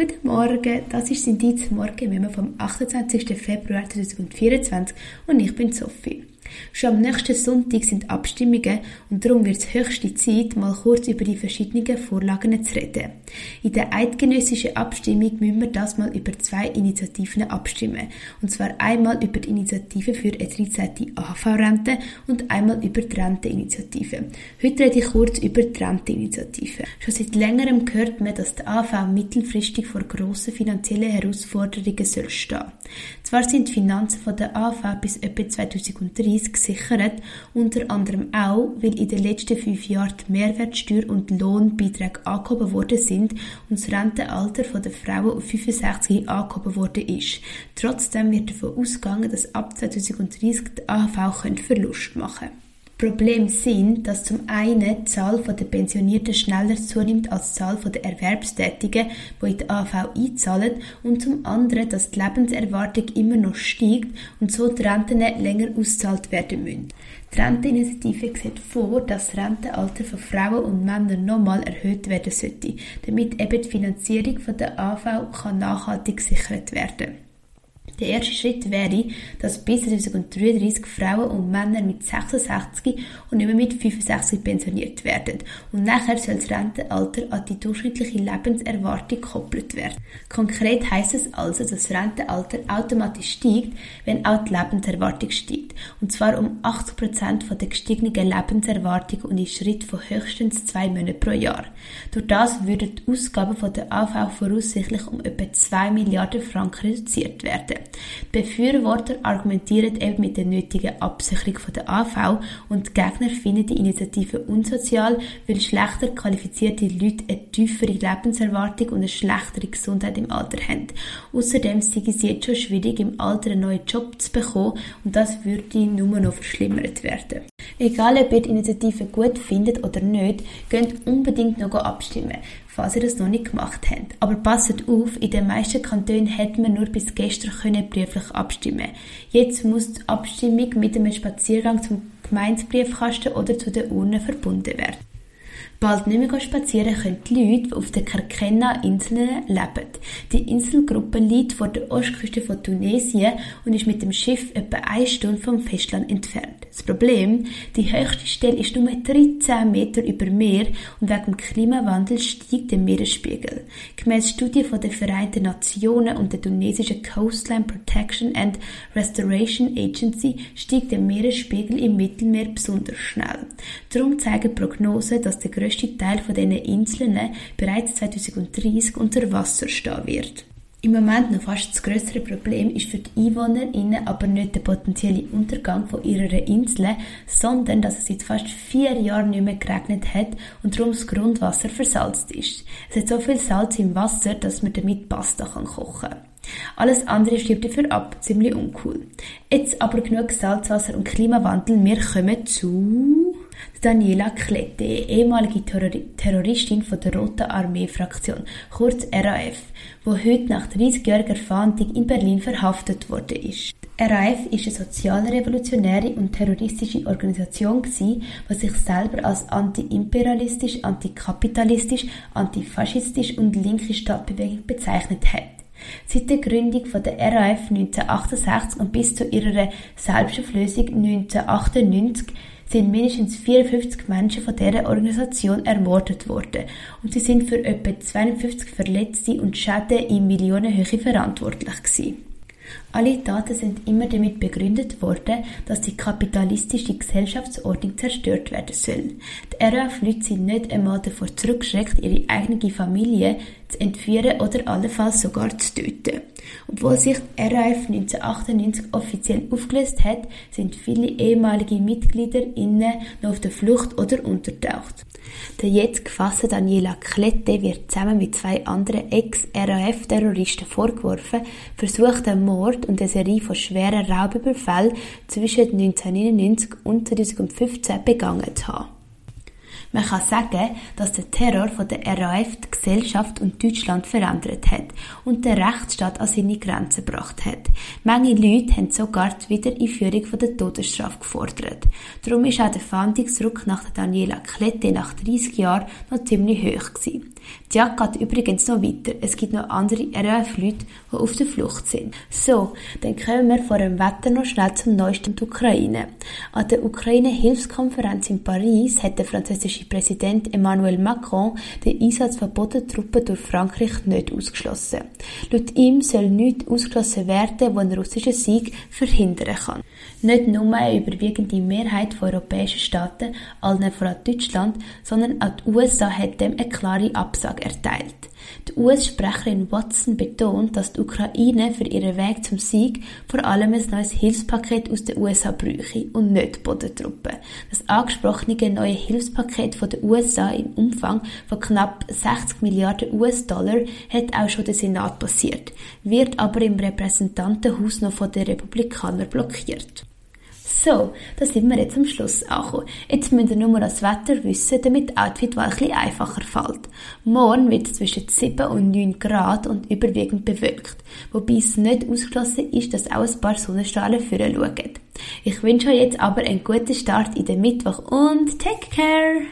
Guten Morgen, das ist Indiz Morgen vom 28. Februar 2024 und ich bin Sophie. Schon am nächsten Sonntag sind Abstimmungen und darum wird es höchste Zeit, mal kurz über die verschiedenen Vorlagen zu reden. In der eidgenössischen Abstimmung müssen wir das mal über zwei Initiativen abstimmen. Und zwar einmal über die Initiative für eine 13. AHV-Rente und einmal über die Renteninitiative. Heute rede ich kurz über die Renteninitiative. Schon seit längerem hört man, dass die AHV mittelfristig vor grossen finanziellen Herausforderungen soll stehen. Zwar sind die Finanzen von der AHV bis etwa 2030 Preis gesichert, unter anderem auch, weil in den letzten fünf Jahren die Mehrwertsteuer und Lohnbeiträge angehoben worden sind und das Rentenalter der Frauen auf 65 angehoben worden ist. Trotzdem wird davon ausgegangen, dass ab 2030 die AHV Verlust machen könnte. Problem sind, dass zum einen die Zahl der Pensionierten schneller zunimmt als die Zahl der Erwerbstätigen, die in die AV einzahlen, und zum anderen, dass die Lebenserwartung immer noch steigt und so die Renten länger ausgezahlt werden müssen. Die Renteninitiative sieht vor, dass das Rentenalter von Frauen und Männern nochmal erhöht werden sollte, damit eben die Finanzierung der AV kann nachhaltig gesichert werden kann. Der erste Schritt wäre, dass bis 2033 Frauen und Männer mit 66 und nicht mehr mit 65 pensioniert werden. Und nachher soll das Rentenalter an die durchschnittliche Lebenserwartung gekoppelt werden. Konkret heißt es also, dass das Rentenalter automatisch steigt, wenn auch die Lebenserwartung steigt. Und zwar um 80 Prozent der gestiegenen Lebenserwartung und in Schritt von höchstens zwei Monaten pro Jahr. Durch das würden die Ausgaben von der AV voraussichtlich um etwa 2 Milliarden Franken reduziert werden. Befürworter argumentieren eben mit der nötigen Absicherung der AV und die Gegner finden die Initiative unsozial, weil schlechter qualifizierte Leute eine tiefere Lebenserwartung und eine schlechtere Gesundheit im Alter haben. Außerdem sei es jetzt schon schwierig, im Alter einen neuen Job zu bekommen und das würde nur noch verschlimmert werden. Egal, ob ihr die Initiative gut findet oder nicht, könnt unbedingt noch abstimmen falls ihr das noch nicht gemacht habt. Aber passet auf, in den meisten Kantonen hätten wir nur bis gestern können brieflich abstimmen. Jetzt muss die Abstimmung mit einem Spaziergang zum Gemeindebriefkasten oder zu der Urne verbunden werden. Bald nicht mehr spazieren können die Leute, die auf den Kerkenna-Inseln leben. Die Inselgruppe liegt vor der Ostküste von Tunesien und ist mit dem Schiff etwa eine Stunde vom Festland entfernt. Das Problem, die höchste Stelle ist nur 13 Meter über Meer und wegen dem Klimawandel steigt der Meeresspiegel. Gemäss Studie von den Vereinten Nationen und der tunesischen Coastline Protection and Restoration Agency steigt der Meeresspiegel im Mittelmeer besonders schnell. Darum zeigen Prognosen, dass der grösste Teil von diesen Inseln bereits 2030 unter Wasser stehen wird. Im Moment noch fast das größere Problem ist für die EinwohnerInnen aber nicht der potenzielle Untergang von ihrer Insel, sondern dass es seit fast vier Jahren nicht mehr geregnet hat und darum das Grundwasser versalzt ist. Es hat so viel Salz im Wasser, dass man damit Pasta kochen kann. Alles andere stirbt dafür ab, ziemlich uncool. Jetzt aber genug Salzwasser und Klimawandel, wir kommen zu Daniela Klette, ehemalige Terroristin von der Roten Armee-Fraktion, kurz RAF, wo heute nach 30-jähriger Fahndung in Berlin verhaftet ist. Die RAF ist eine sozialrevolutionäre und terroristische Organisation die sich selber als anti-imperialistisch, antikapitalistisch, antifaschistisch und linke Stadtbewegung bezeichnet hat. Seit der Gründung der RAF 1968 und bis zu ihrer Selbstauflösung 1998 sind mindestens 54 Menschen von dieser Organisation ermordet worden und sie sind für etwa 52 Verletzte und Schäden in Millionenhöhe verantwortlich gewesen. Alle Daten sind immer damit begründet worden, dass die kapitalistische Gesellschaftsordnung zerstört werden soll. Die RAF-Leute sind nicht einmal davor zurückgeschreckt, ihre eigene Familie zu entführen oder allenfalls sogar zu töten. Obwohl sich RAF 1998 offiziell aufgelöst hat, sind viele ehemalige Mitglieder innen noch auf der Flucht oder untertaucht. Der jetzt gefasste Daniela Klette wird zusammen mit zwei anderen Ex-RAF-Terroristen vorgeworfen, versuchten Mord und eine Serie von schweren Raubüberfällen zwischen 1999 und 2015 begangen zu haben. Man kann sagen, dass der Terror von der RAF die Gesellschaft und Deutschland verändert hat und den Rechtsstaat an seine Grenzen gebracht hat. Manche Leute haben sogar die Wiedereinführung der Todesstrafe gefordert. Darum ist auch der Fahndungsdruck nach Daniela Klette nach 30 Jahren noch ziemlich hoch gewesen. Die Jagd geht übrigens noch weiter. Es gibt noch andere RAF-Leute, die auf der Flucht sind. So, dann kommen wir vor dem Wetter noch schnell zum Neuesten der Ukraine. An der Ukraine-Hilfskonferenz in Paris hat der französische Präsident Emmanuel Macron den Einsatz von Bodentruppen durch Frankreich nicht ausgeschlossen. Laut ihm soll nichts ausgeschlossen werden, was einen russischen Sieg verhindern kann. Nicht nur eine überwiegende Mehrheit von europäischen Staaten, allen voran Deutschland, sondern auch die USA hat dem eine klare Absage erteilt. Die US-Sprecherin Watson betont, dass die Ukraine für ihren Weg zum Sieg vor allem ein neues Hilfspaket aus den USA bräuchte und nicht Bodentruppen. Das angesprochene neue Hilfspaket von den USA im Umfang von knapp 60 Milliarden US-Dollar hat auch schon der Senat passiert, wird aber im Repräsentantenhaus noch von den Republikanern blockiert. So, da sind wir jetzt am Schluss angekommen. Jetzt müsst ihr nur das Wetter wissen, damit die Outfitwahl ein bisschen einfacher fällt. Morgen wird es zwischen 7 und 9 Grad und überwiegend bewölkt. Wobei es nicht ausgeschlossen ist, dass auch ein paar Sonnenstrahlen führen schauen. Ich wünsche euch jetzt aber einen guten Start in den Mittwoch und take care!